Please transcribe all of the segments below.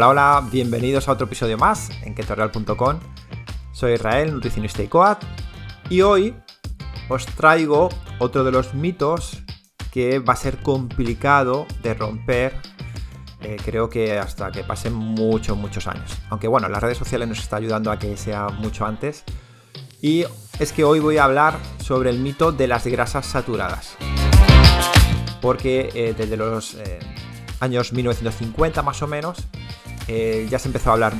Hola, hola, bienvenidos a otro episodio más en ketorreal.com. Soy Israel, nutricionista y coat, y hoy os traigo otro de los mitos que va a ser complicado de romper. eh, creo que hasta que pasen muchos, muchos años. Aunque bueno, las redes sociales nos está ayudando a que sea mucho antes. Y es que hoy voy a hablar sobre el mito de las grasas saturadas. Porque eh, desde los eh, años 1950 más o menos eh, ya se empezó a hablar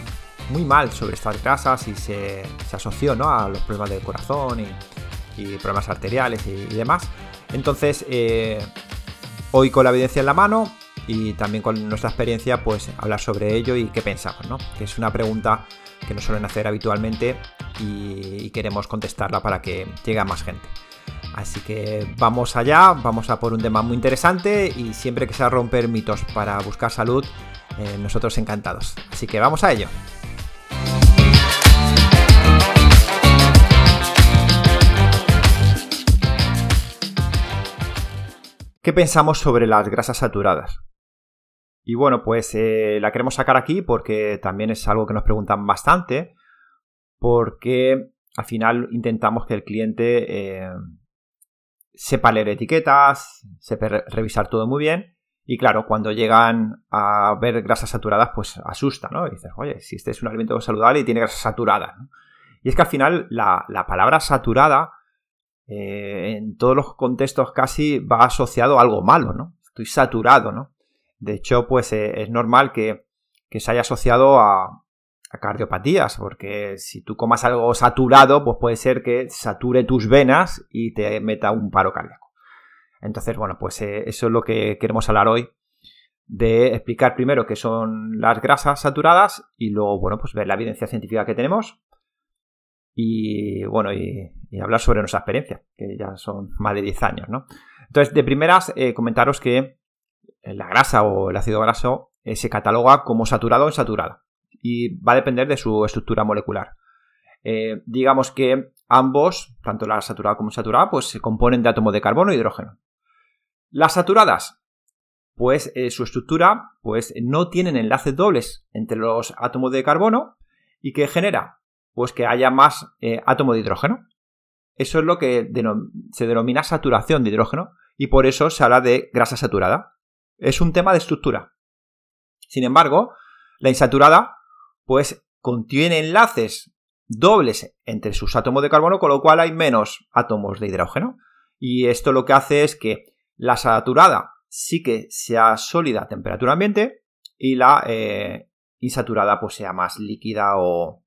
muy mal sobre estas grasas y se, se asoció ¿no? a los problemas del corazón y, problemas arteriales y, y demás. Entonces, eh, hoy con la evidencia en la mano y también con nuestra experiencia, pues hablar sobre ello y qué pensamos, ¿no? Que es una pregunta que nos suelen hacer habitualmente y, y queremos contestarla para que llegue a más gente. Así que vamos allá, vamos a por un tema muy interesante y siempre que sea romper mitos para buscar salud, eh, nosotros encantados. Así que vamos a ello. ¿Qué pensamos sobre las grasas saturadas? Y bueno, pues eh, la queremos sacar aquí porque también es algo que nos preguntan bastante, porque al final intentamos que el cliente eh, sepa leer etiquetas, sepa re- revisar todo muy bien. Y claro, cuando llegan a ver grasas saturadas, pues asusta, ¿no? Y dices, oye, si este es un alimento saludable y tiene grasas saturadas. ¿no? Y es que al final la, la palabra saturada, eh, en todos los contextos casi va asociado a algo malo, ¿no? Estoy saturado, ¿no? De hecho, pues eh, es normal que, que se haya asociado a, a cardiopatías, porque si tú comas algo saturado, pues puede ser que sature tus venas y te meta un paro cardíaco. Entonces, bueno, pues eh, eso es lo que queremos hablar hoy, de explicar primero qué son las grasas saturadas y luego, bueno, pues ver la evidencia científica que tenemos y, bueno, y, hablar sobre nuestra experiencia, que ya son más de 10 años, ¿no? Entonces, de primeras, eh, comentaros que la grasa o el ácido graso eh, se cataloga como saturado o insaturado y va a depender de su estructura molecular. Digamos que ambos, tanto la saturada como insaturada, pues se componen de átomos de carbono e hidrógeno. Las saturadas, pues eh, su estructura, pues no tienen enlaces dobles entre los átomos de carbono y que genera, pues que haya más eh, átomo de hidrógeno. Eso es lo que se denomina saturación de hidrógeno y por eso se habla de grasa saturada. Es un tema de estructura. Sin embargo, la insaturada, pues contiene enlaces dobles entre sus átomos de carbono, con lo cual hay menos átomos de hidrógeno. Y esto lo que hace es que la saturada sí que sea sólida a temperatura ambiente y la eh, insaturada pues sea más líquida o,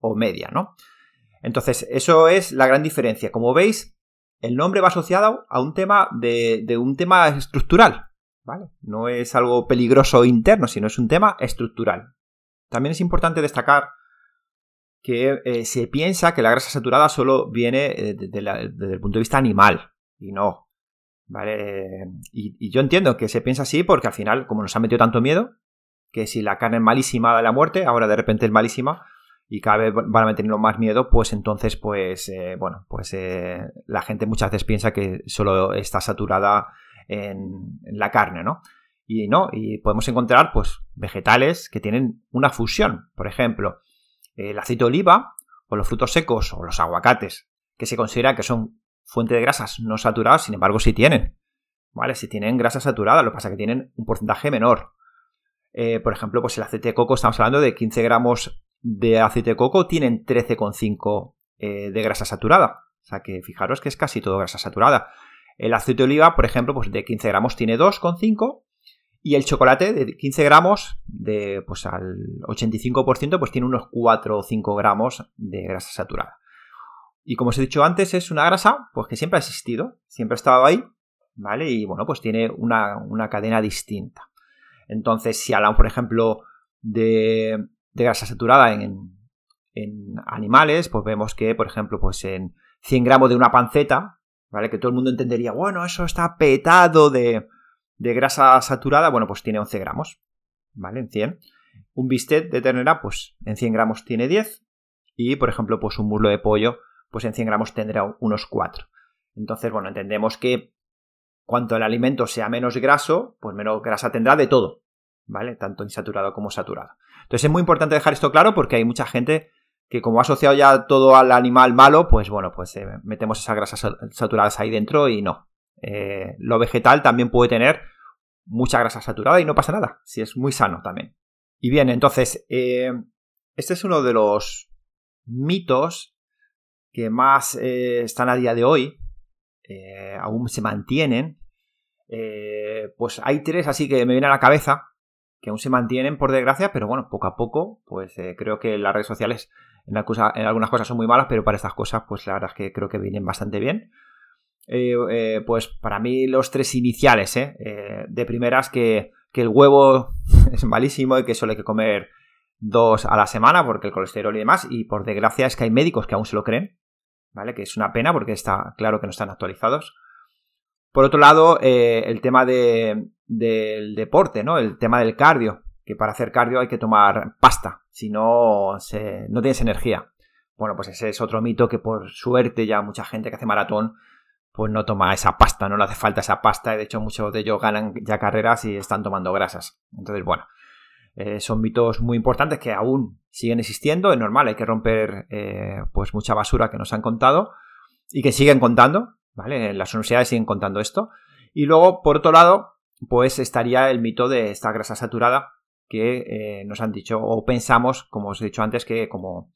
o media, ¿no? Entonces, eso es la gran diferencia. Como veis, el nombre va asociado a un tema de, de un tema estructural, ¿vale? No es algo peligroso interno, sino es un tema estructural. También es importante destacar que eh, se piensa que la grasa saturada solo viene eh, desde el punto de vista animal, y no. ¿Vale? Y, y, yo entiendo que se piensa así porque al final, como nos ha metido tanto miedo, que si la carne es malísima de la muerte, ahora de repente es malísima, y cada vez van a meternos más miedo, pues entonces, pues, eh, bueno, pues eh, la gente muchas veces piensa que solo está saturada en, en, la carne, ¿no? Y no, y podemos encontrar, pues, vegetales que tienen una fusión. Por ejemplo, el aceite de oliva, o los frutos secos, o los aguacates, que se considera que son fuente de grasas no saturadas, sin embargo, sí tienen. ¿Vale? Si tienen grasa saturada, lo que pasa es que tienen un porcentaje menor. Eh, por ejemplo, pues el aceite de coco, estamos hablando de 15 gramos de aceite de coco tienen 13,5 eh, de grasa saturada. O sea que fijaros que es casi todo grasa saturada. El aceite de oliva, por ejemplo, pues de 15 gramos tiene 2,5. Y el chocolate de 15 gramos, de, pues al 85%, pues tiene unos 4 o 5 gramos de grasa saturada. Y como os he dicho antes, es una grasa pues que siempre ha existido, siempre ha estado ahí, ¿vale? Y bueno, pues tiene una, una cadena distinta. Entonces, si hablamos, por ejemplo, de, de grasa saturada en, en, animales, pues vemos que, por ejemplo, pues en 100 gramos de una panceta, ¿vale? Que todo el mundo entendería, bueno, eso está petado de, de grasa saturada, bueno, pues tiene 11 gramos, ¿vale? En 100. Un bistec de ternera, pues en 100 gramos tiene 10. Y, por ejemplo, pues un muslo de pollo, pues en 100 gramos tendrá unos 4. Entonces, bueno, entendemos que cuanto el alimento sea menos graso, pues menos grasa tendrá de todo. ¿vale? Tanto insaturado como saturado. Entonces es muy importante dejar esto claro porque hay mucha gente que como ha asociado ya todo al animal malo, pues bueno, pues eh, metemos esas grasas saturadas ahí dentro y no. Eh, lo vegetal también puede tener mucha grasa saturada y no pasa nada, si es muy sano también. Y bien, entonces, eh, este es uno de los mitos que más están a día de hoy, aún se mantienen. pues hay tres así que me vienen a la cabeza, que aún se mantienen por desgracia, pero bueno, poco a poco, pues creo que las redes sociales en, algunas cosas son muy malas, pero para estas cosas, pues la verdad es que creo que vienen bastante bien. Eh, eh, pues para mí los tres iniciales, ¿eh? de primeras que, el huevo es malísimo y que solo hay que comer dos a la semana porque el colesterol y demás, y por desgracia es que hay médicos que aún se lo creen, ¿vale? Que es una pena porque está claro que no están actualizados. Por otro lado, el tema del deporte, ¿no? El tema del cardio que para hacer cardio hay que tomar pasta, si no, no tienes energía. Bueno, pues ese es otro mito que por suerte ya mucha gente que hace maratón pues no toma esa pasta, no le hace falta esa pasta de hecho muchos de ellos ganan ya carreras y están tomando grasas. Entonces, bueno, eh, son mitos muy importantes que aún siguen existiendo, es normal, hay que romper eh, pues mucha basura que nos han contado y que siguen contando, ¿vale? Las universidades siguen contando esto. Y luego, por otro lado, pues estaría el mito de esta grasa saturada, que eh, nos han dicho o pensamos, como os he dicho antes, que como,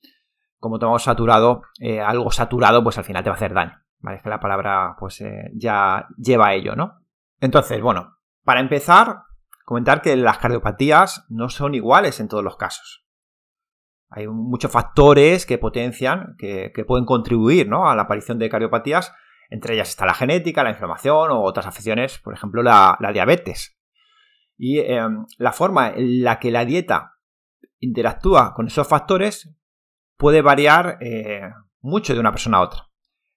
como tomamos saturado, algo saturado, pues al final te va a hacer daño. ¿Vale? Es que la palabra pues ya lleva a ello, ¿no? Entonces, bueno, para empezar, comentar que las cardiopatías no son iguales en todos los casos. Hay muchos factores que potencian, que, pueden contribuir ¿no? a la aparición de cardiopatías. Entre ellas está la genética, la inflamación o otras afecciones, por ejemplo, la diabetes. Y em, la forma en la que la dieta interactúa con esos factores puede variar eh, mucho de una persona a otra.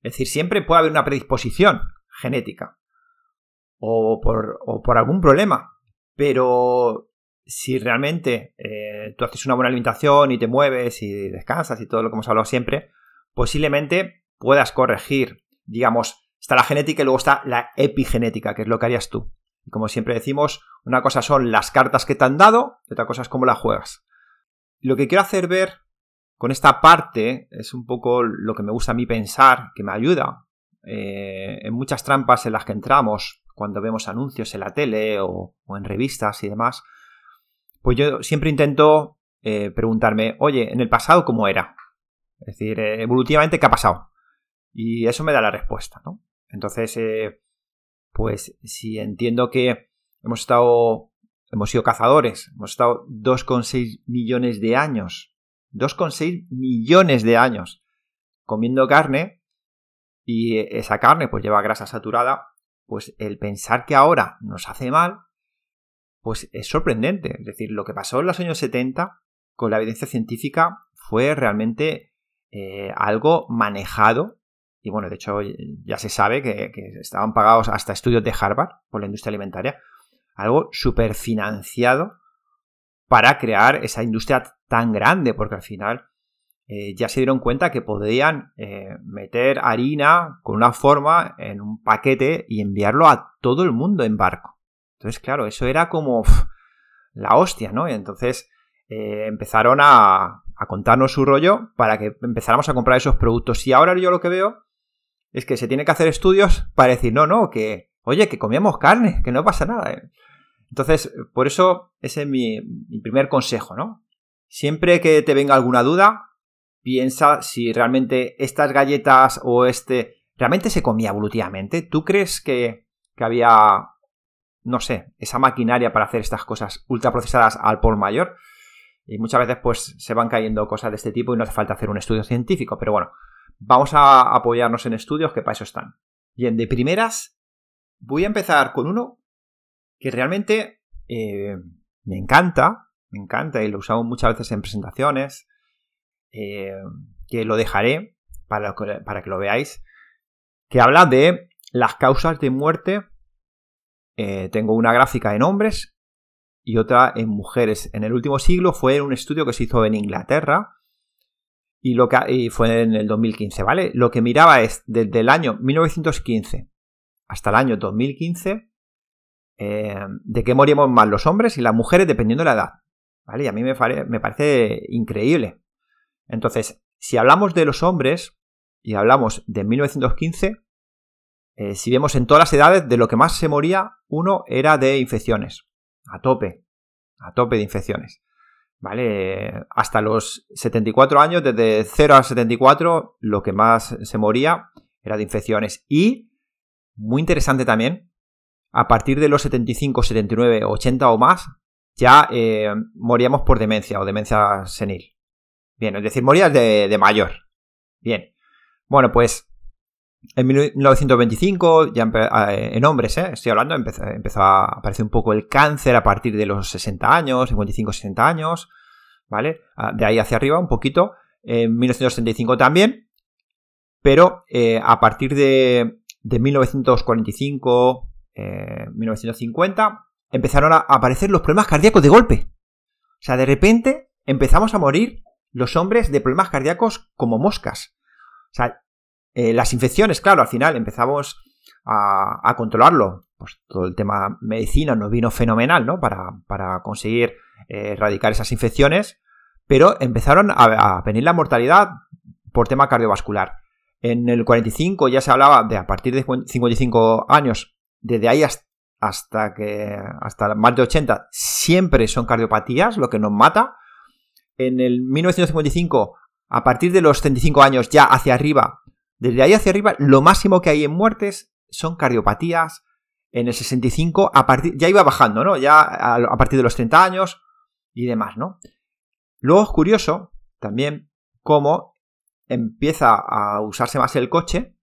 Es decir, siempre puede haber una predisposición genética o por, algún problema. Pero si realmente eh, tú haces una buena alimentación y te mueves y descansas y todo lo que hemos hablado siempre, posiblemente puedas corregir, digamos, está la genética y luego está la epigenética, que es lo que harías tú. Y como siempre decimos, una cosa son las cartas que te han dado y otra cosa es cómo las juegas. Lo que quiero hacer ver con esta parte es un poco lo que me gusta a mí pensar, que me ayuda eh, en muchas trampas en las que entramos cuando vemos anuncios en la tele o, en revistas y demás. Pues yo siempre intento eh, preguntarme, oye, en el pasado, ¿cómo era? Es decir, eh, evolutivamente, ¿qué ha pasado? Y eso me da la respuesta, ¿no? Entonces, pues si entiendo que hemos estado, hemos sido cazadores, hemos estado 2,6 millones de años, 2,6 millones de años comiendo carne y esa carne pues lleva grasa saturada, pues el pensar que ahora nos hace mal, pues es sorprendente. Es decir, lo que pasó en los años 70 con la evidencia científica fue realmente eh, algo manejado y bueno, de hecho ya se sabe que, estaban pagados hasta estudios de Harvard por la industria alimentaria, algo súper financiado para crear esa industria tan grande, porque al final eh, ya se dieron cuenta que podían eh, meter harina con una forma en un paquete y enviarlo a todo el mundo en barco. Entonces, claro, eso era como la hostia, ¿no? Y entonces eh, empezaron a, contarnos su rollo para que empezáramos a comprar esos productos. Y ahora yo lo que veo es que se tiene que hacer estudios para decir, no, no, que, oye, que comíamos carne, que no pasa nada. Entonces, por eso ese es mi, primer consejo, ¿no? Siempre que te venga alguna duda, piensa si realmente estas galletas o este realmente se comía evolutivamente. ¿Tú crees que, que había, no sé, esa maquinaria para hacer estas cosas ultraprocesadas al por mayor? Y muchas veces pues se van cayendo cosas de este tipo y no hace falta hacer un estudio científico, pero bueno, Vamos a apoyarnos en estudios que para eso están. Bien, de primeras, voy a empezar con uno que realmente eh, me encanta, me encanta y lo usamos muchas veces en presentaciones, eh, que lo dejaré para, para, que lo veáis, que habla de las causas de muerte. Eh, tengo una gráfica en hombres y otra en mujeres. En el último siglo fue un estudio que se hizo en Inglaterra y, lo que, fue en el 2015, ¿vale? Lo que miraba es desde el año 1915 hasta el año 2015 eh, de qué moríamos más los hombres y las mujeres dependiendo de la edad. ¿Vale? Y a mí me, me parece increíble. Entonces, si hablamos de los hombres y hablamos de 1915, eh, si vemos en todas las edades, de lo que más se moría, uno era de infecciones. A tope. A tope de infecciones. ¿Vale? Hasta los 74 años, desde 0 a 74, lo que más se moría era de infecciones. Y, muy interesante también, a partir de los 75, 79, 80 o más, ya eh, moríamos por demencia o demencia senil. Bien, es decir, morías de, mayor. Bien. Bueno, pues en 1925, ya eh, en hombres, ¿eh? estoy hablando, empezó, empezó, a aparecer un poco el cáncer a partir de los 60 años, 55-60 años, ¿vale? Ah, de ahí hacia arriba un poquito. En 1975 también, pero eh, a partir de, de 1945, 1950, empezaron a aparecer los problemas cardíacos de golpe. O sea, de repente empezamos a morir los hombres de problemas cardíacos como moscas. O sea, eh, las infecciones, claro, al final empezamos a, controlarlo. Pues todo el tema medicina nos vino fenomenal, ¿no? Para, conseguir eh, erradicar esas infecciones. Pero empezaron a, venir la mortalidad por tema cardiovascular. En el 45 ya se hablaba de a partir de 55 años, desde ahí hasta, que hasta más de 80 siempre son cardiopatías lo que nos mata en el 1955, a partir de los 35 años ya hacia arriba, desde ahí hacia arriba, lo máximo que hay en muertes son cardiopatías. En el 65, a partir, ya iba bajando, ¿no? Ya a, partir de los 30 años y demás, ¿no? Luego es curioso también cómo empieza a usarse más el coche,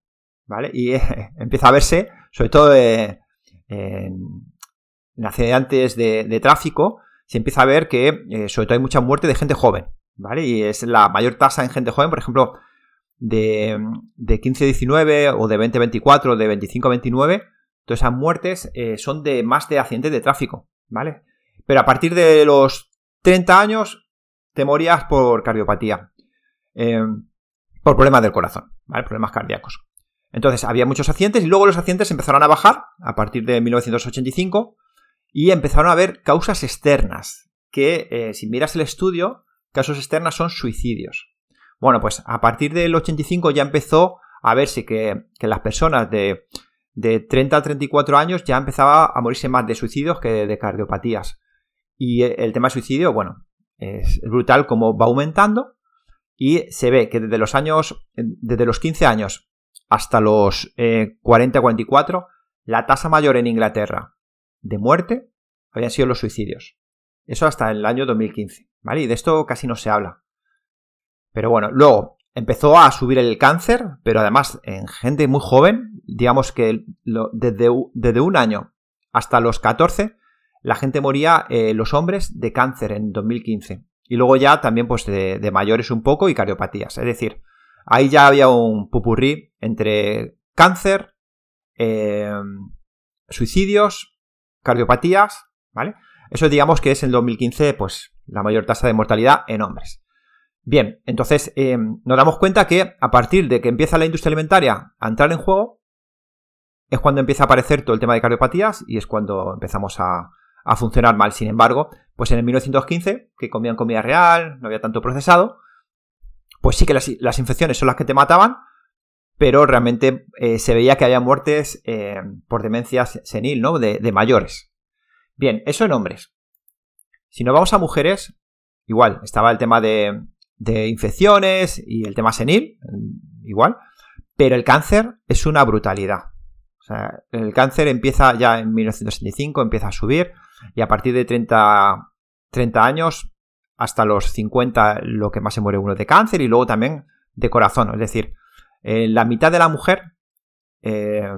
¿vale? Y empieza a verse, sobre todo en, accidentes de, tráfico, se empieza a ver que eh, sobre todo hay mucha muerte de gente joven, ¿vale? Y es la mayor tasa en gente joven, por ejemplo, de, de 15-19 o de 20-24 de 25-29, todas esas muertes eh, son de más de accidentes de tráfico, ¿vale? Pero a partir de los 30 años te morías por cardiopatía, eh, por problemas del corazón, ¿vale? Problemas cardíacos. Entonces había muchos accidentes y luego los accidentes empezaron a bajar a partir de 1985 y empezaron a haber causas externas, que eh, si miras el estudio, causas externas son suicidios. Bueno, pues a partir del 85 ya empezó a verse que, las personas de, 30 a 34 años ya empezaba a morirse más de suicidios que de cardiopatías. Y el tema de suicidio, bueno, es brutal como va aumentando y se ve que desde los años, desde los 15 años hasta los 40 eh, 44, la tasa mayor en Inglaterra de muerte habían sido los suicidios. Eso hasta el año 2015, ¿vale? Y de esto casi no se habla. Pero bueno, luego empezó a subir el cáncer, pero además en gente muy joven, digamos que desde, desde, un año hasta los 14, la gente moría, eh, los hombres, de cáncer en 2015. Y luego ya también pues de, mayores un poco y cardiopatías. Es decir, ahí ya había un pupurrí entre cáncer, eh, suicidios, cardiopatías, ¿vale? Eso digamos que es en 2015, pues, la mayor tasa de mortalidad en hombres. Bien, entonces eh, nos damos cuenta que a partir de que empieza la industria alimentaria a entrar en juego, es cuando empieza a aparecer todo el tema de cardiopatías y es cuando empezamos a, funcionar mal. Sin embargo, pues en el 1915, que comían comida real, no había tanto procesado, pues sí que las, infecciones son las que te mataban, pero realmente eh, se veía que había muertes eh, por demencia senil, ¿no? De, mayores. Bien, eso en hombres. Si nos vamos a mujeres, igual, estaba el tema de, infecciones y el tema senil, igual, pero el cáncer es una brutalidad. O sea, el cáncer empieza ya en 1965, empieza a subir y a partir de 30, 30 años hasta los 50 lo que más se muere uno de cáncer y luego también de corazón. Es decir, eh, la mitad de la mujer, eh,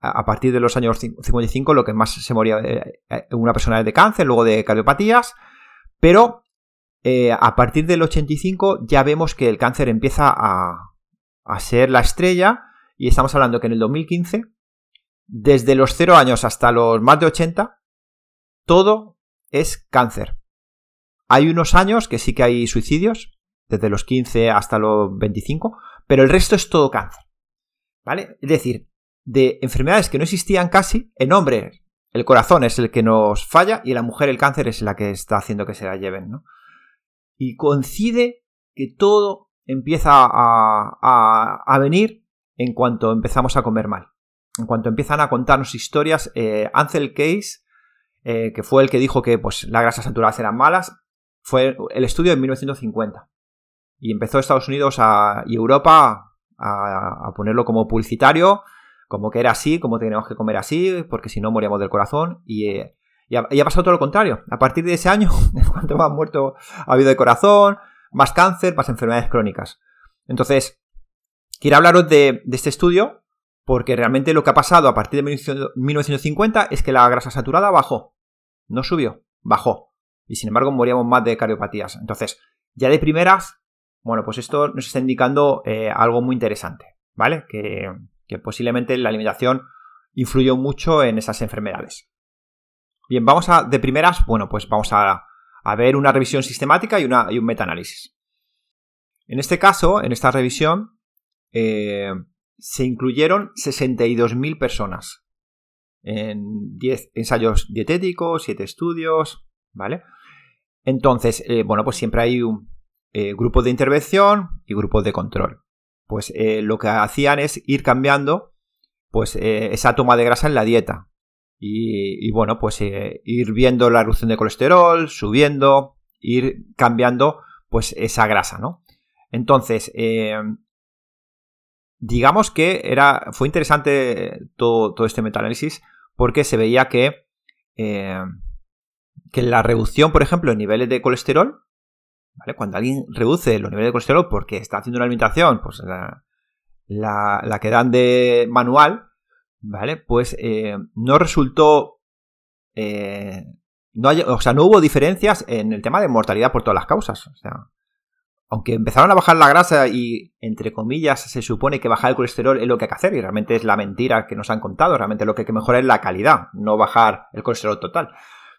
a partir de los años 55, lo que más se moría eh, una persona de cáncer, luego de cardiopatías, pero a partir del 85 ya vemos que el cáncer empieza a, a ser la estrella y estamos hablando que en el 2015, desde los 0 años hasta los más de 80, todo es cáncer. Hay unos años que sí que hay suicidios, desde los 15 hasta los 25, pero el resto es todo cáncer. ¿Vale? Es decir, de enfermedades que no existían casi, en hombres el corazón es el que nos falla y la mujer, el cáncer, es la que está haciendo que se la lleven, ¿no? Y coincide que todo empieza a, venir en cuanto empezamos a comer mal. En cuanto empiezan a contarnos historias, eh, Ansel Case, eh, que fue el que dijo que pues, las grasas saturadas eran malas, fue el estudio de 1950. Y empezó Estados Unidos y Europa a, ponerlo como publicitario, como que era así, como teníamos que comer así, porque si no moríamos del corazón. Y, eh, ha, pasado todo lo contrario. A partir de ese año, cuanto más muerto ha habido de corazón, más cáncer, más enfermedades crónicas. Entonces, quiero hablaros de, este estudio porque realmente lo que ha pasado a partir de 1950 es que la grasa saturada bajó. No subió, bajó. Y sin embargo moríamos más de cardiopatías. Entonces, ya de primeras, bueno, pues esto nos está indicando eh, algo muy interesante, ¿vale? Que, posiblemente la alimentación influyó mucho en esas enfermedades. Bien, vamos a, de primeras, bueno, pues vamos a, ver una revisión sistemática y, una, y un metaanálisis. En este caso, en esta revisión, eh, se incluyeron 62.000 personas en 10 ensayos dietéticos, 7 estudios, ¿vale? Entonces, eh, bueno, pues siempre hay un eh, grupo de intervención y grupos de control. Pues lo que hacían es ir cambiando pues esa toma de grasa en la dieta. Y, bueno, pues ir viendo la reducción de colesterol, subiendo, ir cambiando pues esa grasa, ¿no? Entonces, eh, digamos que era, fue interesante todo, todo este metaanálisis porque se veía que, eh, que la reducción, por ejemplo, en niveles de colesterol, ¿vale? cuando alguien reduce los niveles de colesterol porque está haciendo una alimentación, pues la, que dan de manual, ¿vale? Pues eh, no resultó... no o sea, no hubo diferencias en el tema de mortalidad por todas las causas. Aunque empezaron a bajar la grasa y, entre comillas, se supone que bajar el colesterol es lo que hay que hacer y realmente es la mentira que nos han contado, realmente lo que hay que mejorar es la calidad, no bajar el colesterol total.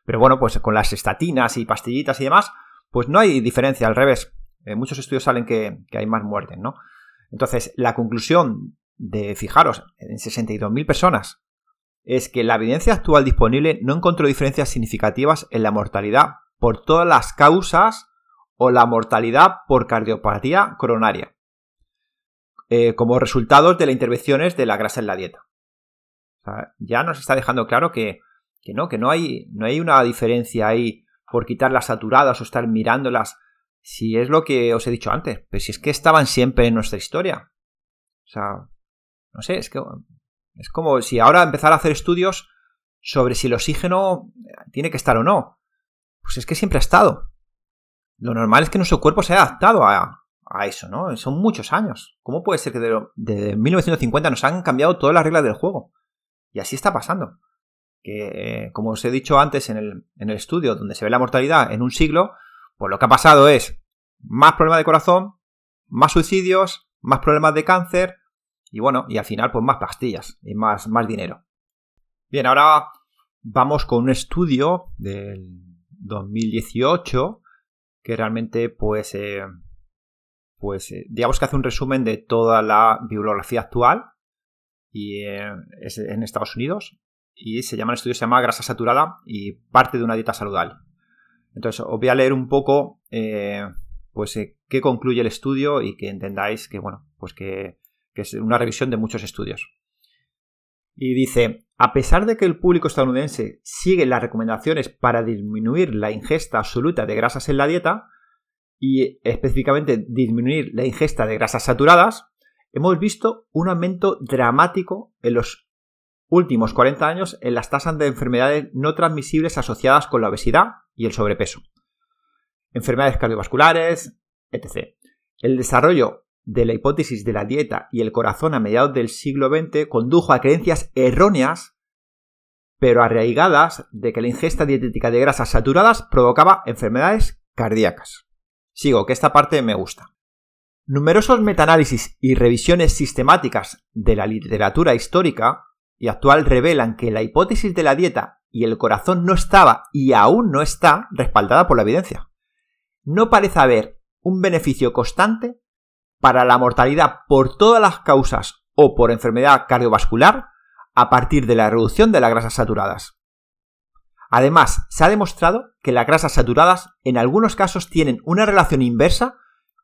Pero bueno, pues con las estatinas y pastillitas y demás, pues no hay diferencia, al revés. En muchos estudios salen que, hay más muertes, ¿no? Entonces, la conclusión de, fijaros, en 62.000 personas, es que la evidencia actual disponible no encontró diferencias significativas en la mortalidad por todas las causas o la mortalidad por cardiopatía coronaria, eh, como resultados de las intervenciones de la grasa en la dieta. ya nos está dejando claro que, no, que no hay, no hay una diferencia ahí por quitar las saturadas o estar mirándolas, si es lo que os he dicho antes, pero si es que estaban siempre en nuestra historia. O sea, no sé, es que es como si ahora empezar a hacer estudios sobre si el oxígeno tiene que estar o no. Pues es que siempre ha estado lo normal es que nuestro cuerpo se haya adaptado a, eso, ¿no? Son muchos años. ¿Cómo puede ser que de, 1950 nos han cambiado todas las reglas del juego? Y así está pasando. Que, como os he dicho antes en el, en el estudio, donde se ve la mortalidad en un siglo, pues lo que ha pasado es más problemas de corazón, más suicidios, más problemas de cáncer y bueno, y al final pues más pastillas y más, más dinero. Bien, ahora vamos con un estudio del 2018 que realmente pues, eh, pues eh, digamos que hace un resumen de toda la bibliografía actual y eh, en Estados Unidos y se llama el estudio se llama grasa saturada y parte de una dieta saludable. Entonces os voy a leer un poco pues qué concluye el estudio y que entendáis que bueno pues que, que es una revisión de muchos estudios. Y dice, a pesar de que el público estadounidense sigue las recomendaciones para disminuir la ingesta absoluta de grasas en la dieta, y específicamente disminuir la ingesta de grasas saturadas, hemos visto un aumento dramático en los últimos 40 años en las tasas de enfermedades no transmisibles asociadas con la obesidad y el sobrepeso, enfermedades cardiovasculares, etc. El desarrollo de la hipótesis de la dieta y el corazón a mediados del siglo XX condujo a creencias erróneas, pero arraigadas, de que la ingesta dietética de grasas saturadas provocaba enfermedades cardíacas. Sigo, que esta parte me gusta. Numerosos metaanálisis y revisiones sistemáticas de la literatura histórica y actual revelan que la hipótesis de la dieta y el corazón no estaba y aún no está respaldada por la evidencia. No parece haber un beneficio constante para la mortalidad por todas las causas o por enfermedad cardiovascular a partir de la reducción de las grasas saturadas. Además, se ha demostrado que las grasas saturadas en algunos casos tienen una relación inversa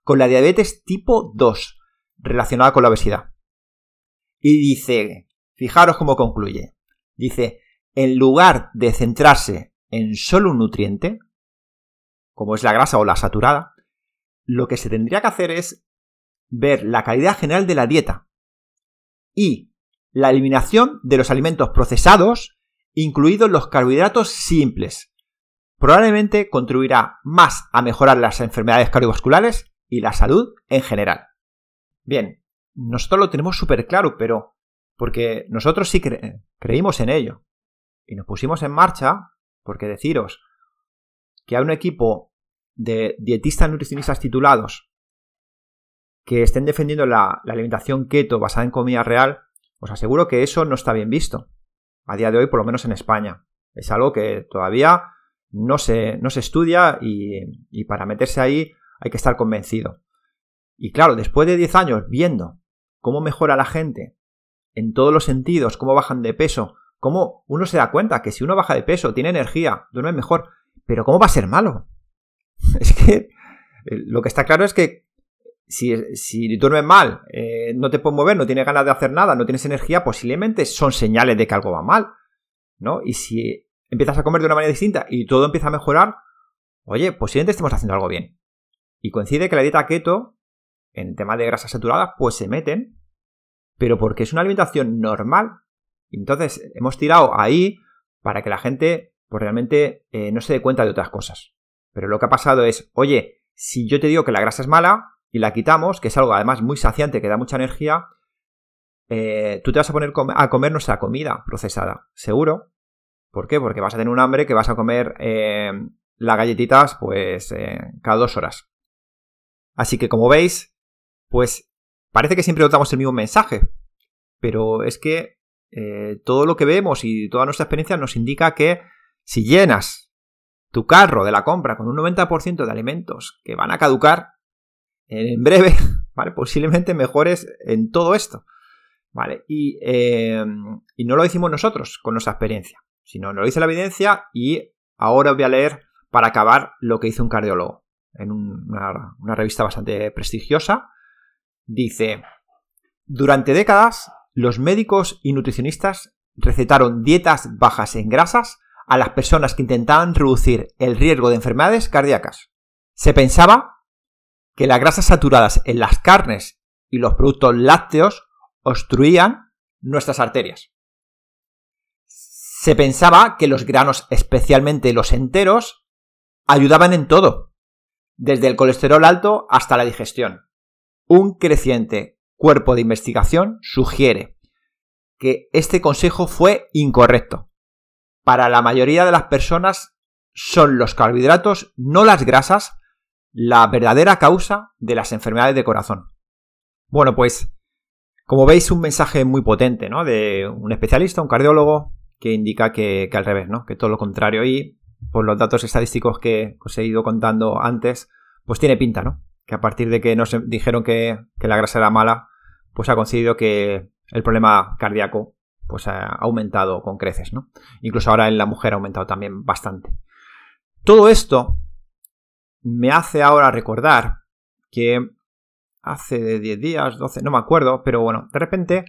con la diabetes tipo 2, relacionada con la obesidad. Y dice, fijaros cómo concluye, dice, en lugar de centrarse en solo un nutriente, como es la grasa o la saturada, lo que se tendría que hacer es ver la calidad general de la dieta y la eliminación de los alimentos procesados, incluidos los carbohidratos simples. Probablemente contribuirá más a mejorar las enfermedades cardiovasculares y la salud en general. Bien, nosotros lo tenemos súper claro, pero porque nosotros sí creímos en ello. Y nos pusimos en marcha, porque deciros que hay un equipo de dietistas nutricionistas titulados que estén defendiendo la, alimentación keto basada en comida real, os aseguro que eso no está bien visto. A día de hoy, por lo menos en España. Es algo que todavía no se, no se estudia y, y para meterse ahí hay que estar convencido. Y claro, después de 10 años viendo cómo mejora la gente en todos los sentidos, cómo bajan de peso, cómo uno se da cuenta que si uno baja de peso, tiene energía, duerme mejor, pero ¿cómo va a ser malo? Es que eh, lo que está claro es que si, si duermes mal, eh, no te puedes mover, no tienes ganas de hacer nada, no tienes energía, posiblemente son señales de que algo va mal, ¿no? Y si empiezas a comer de una manera distinta y todo empieza a mejorar, oye, posiblemente estemos haciendo algo bien. Y coincide que la dieta keto, en tema de grasas saturadas, pues se meten, pero porque es una alimentación normal. Entonces hemos tirado ahí para que la gente pues realmente eh, no se dé cuenta de otras cosas. Pero lo que ha pasado es, oye, si yo te digo que la grasa es mala y la quitamos, que es algo además muy saciante, que da mucha energía, eh, tú te vas a poner a comer nuestra comida procesada, seguro. ¿Por qué? Porque vas a tener un hambre que vas a comer eh, las galletitas pues cada dos horas. Así que como veis, pues parece que siempre notamos el mismo mensaje, pero es que eh, todo lo que vemos y toda nuestra experiencia nos indica que si llenas tu carro de la compra con un 90% de alimentos que van a caducar en breve. Posiblemente mejores en todo esto, ¿vale? Y, no lo decimos nosotros con nuestra experiencia, sino lo dice la evidencia y ahora voy a leer para acabar lo que hizo un cardiólogo en una, revista bastante prestigiosa, dice, durante décadas los médicos y nutricionistas recetaron dietas bajas en grasas a las personas que intentaban reducir el riesgo de enfermedades cardíacas. Se pensaba que las grasas saturadas en las carnes y los productos lácteos obstruían nuestras arterias. Se pensaba que los granos, especialmente los enteros, ayudaban en todo, desde el colesterol alto hasta la digestión. Un creciente cuerpo de investigación sugiere que este consejo fue incorrecto. Para la mayoría de las personas son los carbohidratos, no las grasas, la verdadera causa de las enfermedades de corazón. Bueno, pues, como veis, un mensaje muy potente, ¿no? De un especialista, un cardiólogo, que indica que, que al revés, ¿no? Que todo lo contrario. Y por los datos estadísticos que os he ido contando antes, pues tiene pinta, ¿no? Que a partir de que nos dijeron que, la grasa era mala, pues ha conseguido que el problema cardíaco pues ha aumentado con creces, ¿no? Incluso ahora en la mujer ha aumentado también bastante. Todo esto me hace ahora recordar que hace 10 días, 12, no me acuerdo, pero bueno, de repente,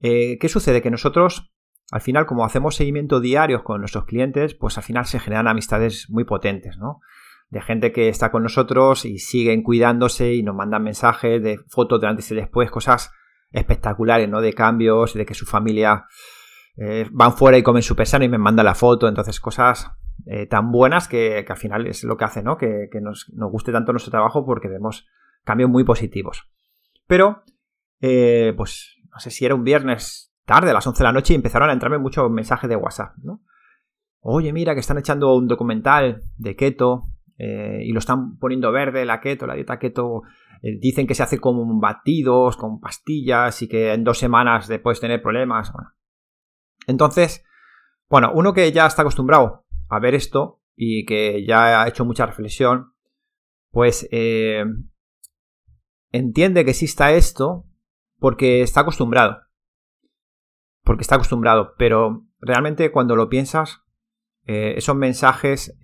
eh, ¿qué sucede? Que nosotros al final, como hacemos seguimiento diario con nuestros clientes, pues al final se generan amistades muy potentes, ¿no? De gente que está con nosotros y siguen cuidándose y nos mandan mensajes de fotos de antes y después, cosas espectaculares, ¿no? De cambios, de que su familia eh, van fuera y comen súper sano y me mandan la foto, entonces cosas eh, tan buenas que, al final es lo que hace, ¿no? Que, nos, guste tanto nuestro trabajo porque vemos cambios muy positivos. Pero, eh, pues, no sé si era un viernes tarde, a las 11 de la noche, y empezaron a entrarme muchos mensajes de WhatsApp, ¿no? Oye, mira que están echando un documental de keto eh, y lo están poniendo verde, la keto, la dieta keto. Eh, dicen que se hace con batidos, con pastillas y que en dos semanas puedes tener problemas. Entonces, bueno, uno que ya está acostumbrado a ver esto y que ya ha hecho mucha reflexión, pues eh, entiende que exista esto porque está acostumbrado porque está acostumbrado, pero realmente cuando lo piensas, eh, esos mensajes,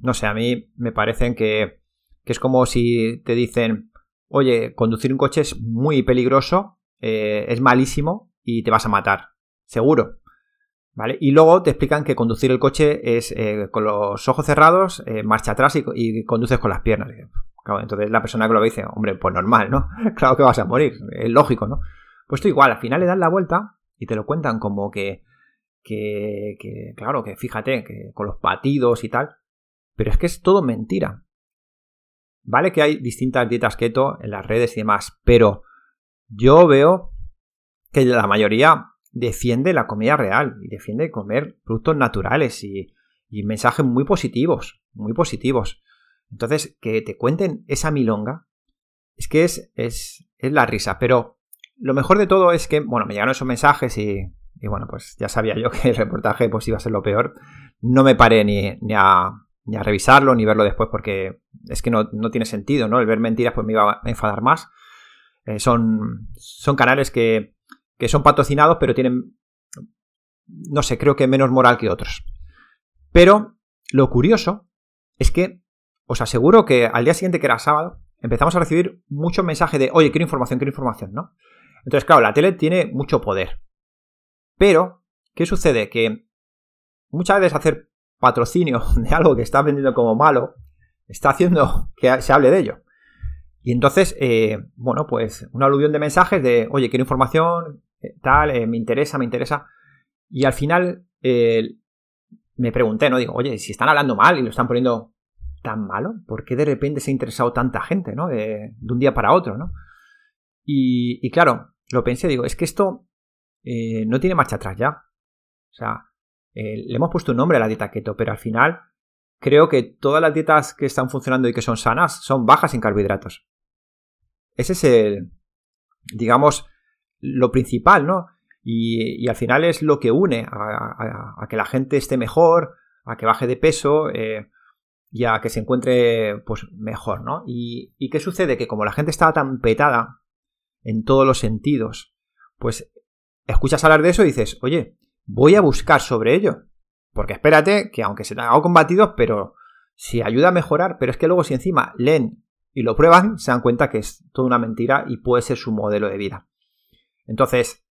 no sé, a mí me parecen que, que, es como si te dicen, oye, conducir un coche es muy peligroso, es malísimo y te vas a matar, seguro. ¿Vale? Y luego te explican que conducir el coche es con los ojos cerrados, marcha atrás y, conduces con las piernas. entonces la persona que lo ve dice, hombre, pues normal, ¿no? claro que vas a morir, es lógico, ¿no? Pues tú igual, al final le das la vuelta y te lo cuentan como que, que, que, claro, que fíjate, que con los patidos y tal, pero es que es todo mentira. Vale que hay distintas dietas keto en las redes y demás, pero yo veo que la mayoría defiende la comida real y defiende comer productos naturales y, y mensajes muy positivos, muy positivos. Entonces, que te cuenten esa milonga, es que es, es, es la risa, pero lo mejor de todo es que, bueno, me llegaron esos mensajes y, bueno, pues ya sabía yo que el reportaje pues iba a ser lo peor. No me paré ni, ni, a, ni a, revisarlo ni verlo después porque es que no, tiene sentido, ¿no? El ver mentiras pues me iba a enfadar más. Eh, son, son canales que, que son patrocinados pero tienen, no sé, creo que menos moral que otros. Pero lo curioso es que os aseguro que al día siguiente, que era sábado, empezamos a recibir muchos mensajes de, oye, quiero información, quiero información, ¿no? Entonces, claro, la tele tiene mucho poder. Pero, ¿qué sucede? Que muchas veces hacer patrocinio de algo que está vendiendo como malo está haciendo que se hable de ello. Y entonces, eh, bueno, pues un aluvión de mensajes de, oye, quiero información, eh, tal, eh, me interesa, me interesa. Y al final me pregunté, ¿no? Digo, oye, si están hablando mal y lo están poniendo tan malo, ¿por qué de repente se ha interesado tanta gente, ¿no? De, un día para otro, ¿no? Y, y, claro, lo pensé, digo, es que esto no tiene marcha atrás ya. O sea, eh, le hemos puesto un nombre a la dieta keto, pero al final creo que todas las dietas que están funcionando y que son sanas son bajas en carbohidratos. Ese es el, digamos, lo principal, ¿no? Y, al final es lo que une a, que la gente esté mejor, a que baje de peso eh, y a que se encuentre pues, mejor, ¿no? Y, y, qué sucede? Que como la gente estaba tan petada en todos los sentidos. Pues escuchas hablar de eso y dices, oye, voy a buscar sobre ello. Porque espérate, que aunque se te haga combatidos, pero si ayuda a mejorar, pero es que luego si encima leen y lo prueban, se dan cuenta que es toda una mentira y puede ser su modelo de vida. Entonces,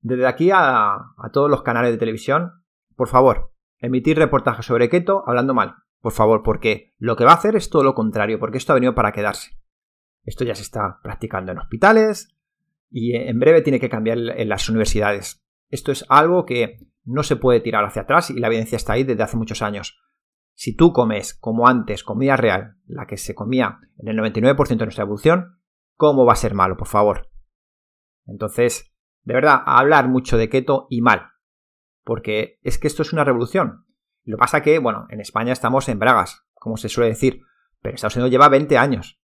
desde aquí a, a todos los canales de televisión, por favor, emitir reportajes sobre keto hablando mal. Por favor, porque lo que va a hacer es todo lo contrario, porque esto ha venido para quedarse. Esto ya se está practicando en hospitales y en breve tiene que cambiar en las universidades. Esto es algo que no se puede tirar hacia atrás y la evidencia está ahí desde hace muchos años. Si tú comes como antes comida real, la que se comía en el 99% de nuestra evolución, ¿cómo va a ser malo, por favor? Entonces, de verdad, hablar mucho de keto y mal. Porque es que esto es una revolución. Lo que pasa que, bueno, en España estamos en bragas, como se suele decir, pero Estados Unidos lleva 20 años.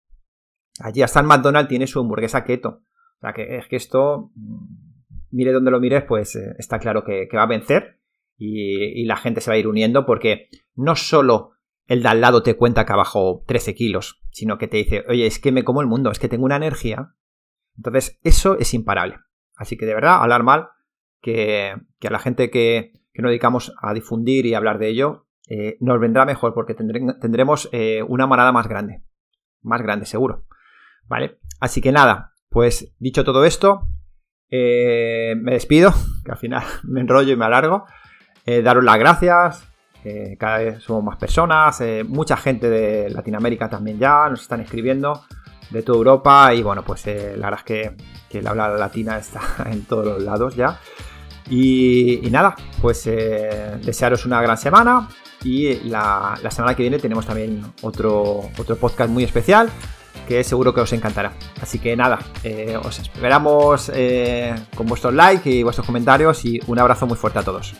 Allí hasta el McDonald's tiene su hamburguesa keto. O sea, que es que esto, mm, mire donde lo mires, pues eh, está claro que, va a vencer y, la gente se va a ir uniendo porque no solo el de al lado te cuenta que ha bajado 13 kilos, sino que te dice, oye, es que me como el mundo, es que tengo una energía. Entonces, eso es imparable. Así que de verdad, hablar mal, que, a la gente que, nos dedicamos a difundir y hablar de ello, eh, nos vendrá mejor porque tendremos eh, una manada más grande. Más grande, seguro. ¿Vale? Así que nada, pues dicho todo esto, eh, me despido, que al final me enrollo y me alargo. Eh, daros las gracias, cada vez somos más personas, eh, mucha gente de Latinoamérica también ya nos están escribiendo, de toda Europa, y bueno, pues la verdad es que, que la habla latina está en todos los lados ya. Y, nada, pues desearos una gran semana y la, la, semana que viene tenemos también otro, otro podcast muy especial que seguro que os encantará. Así que nada, eh, os esperamos eh, con vuestros likes y vuestros comentarios y un abrazo muy fuerte a todos.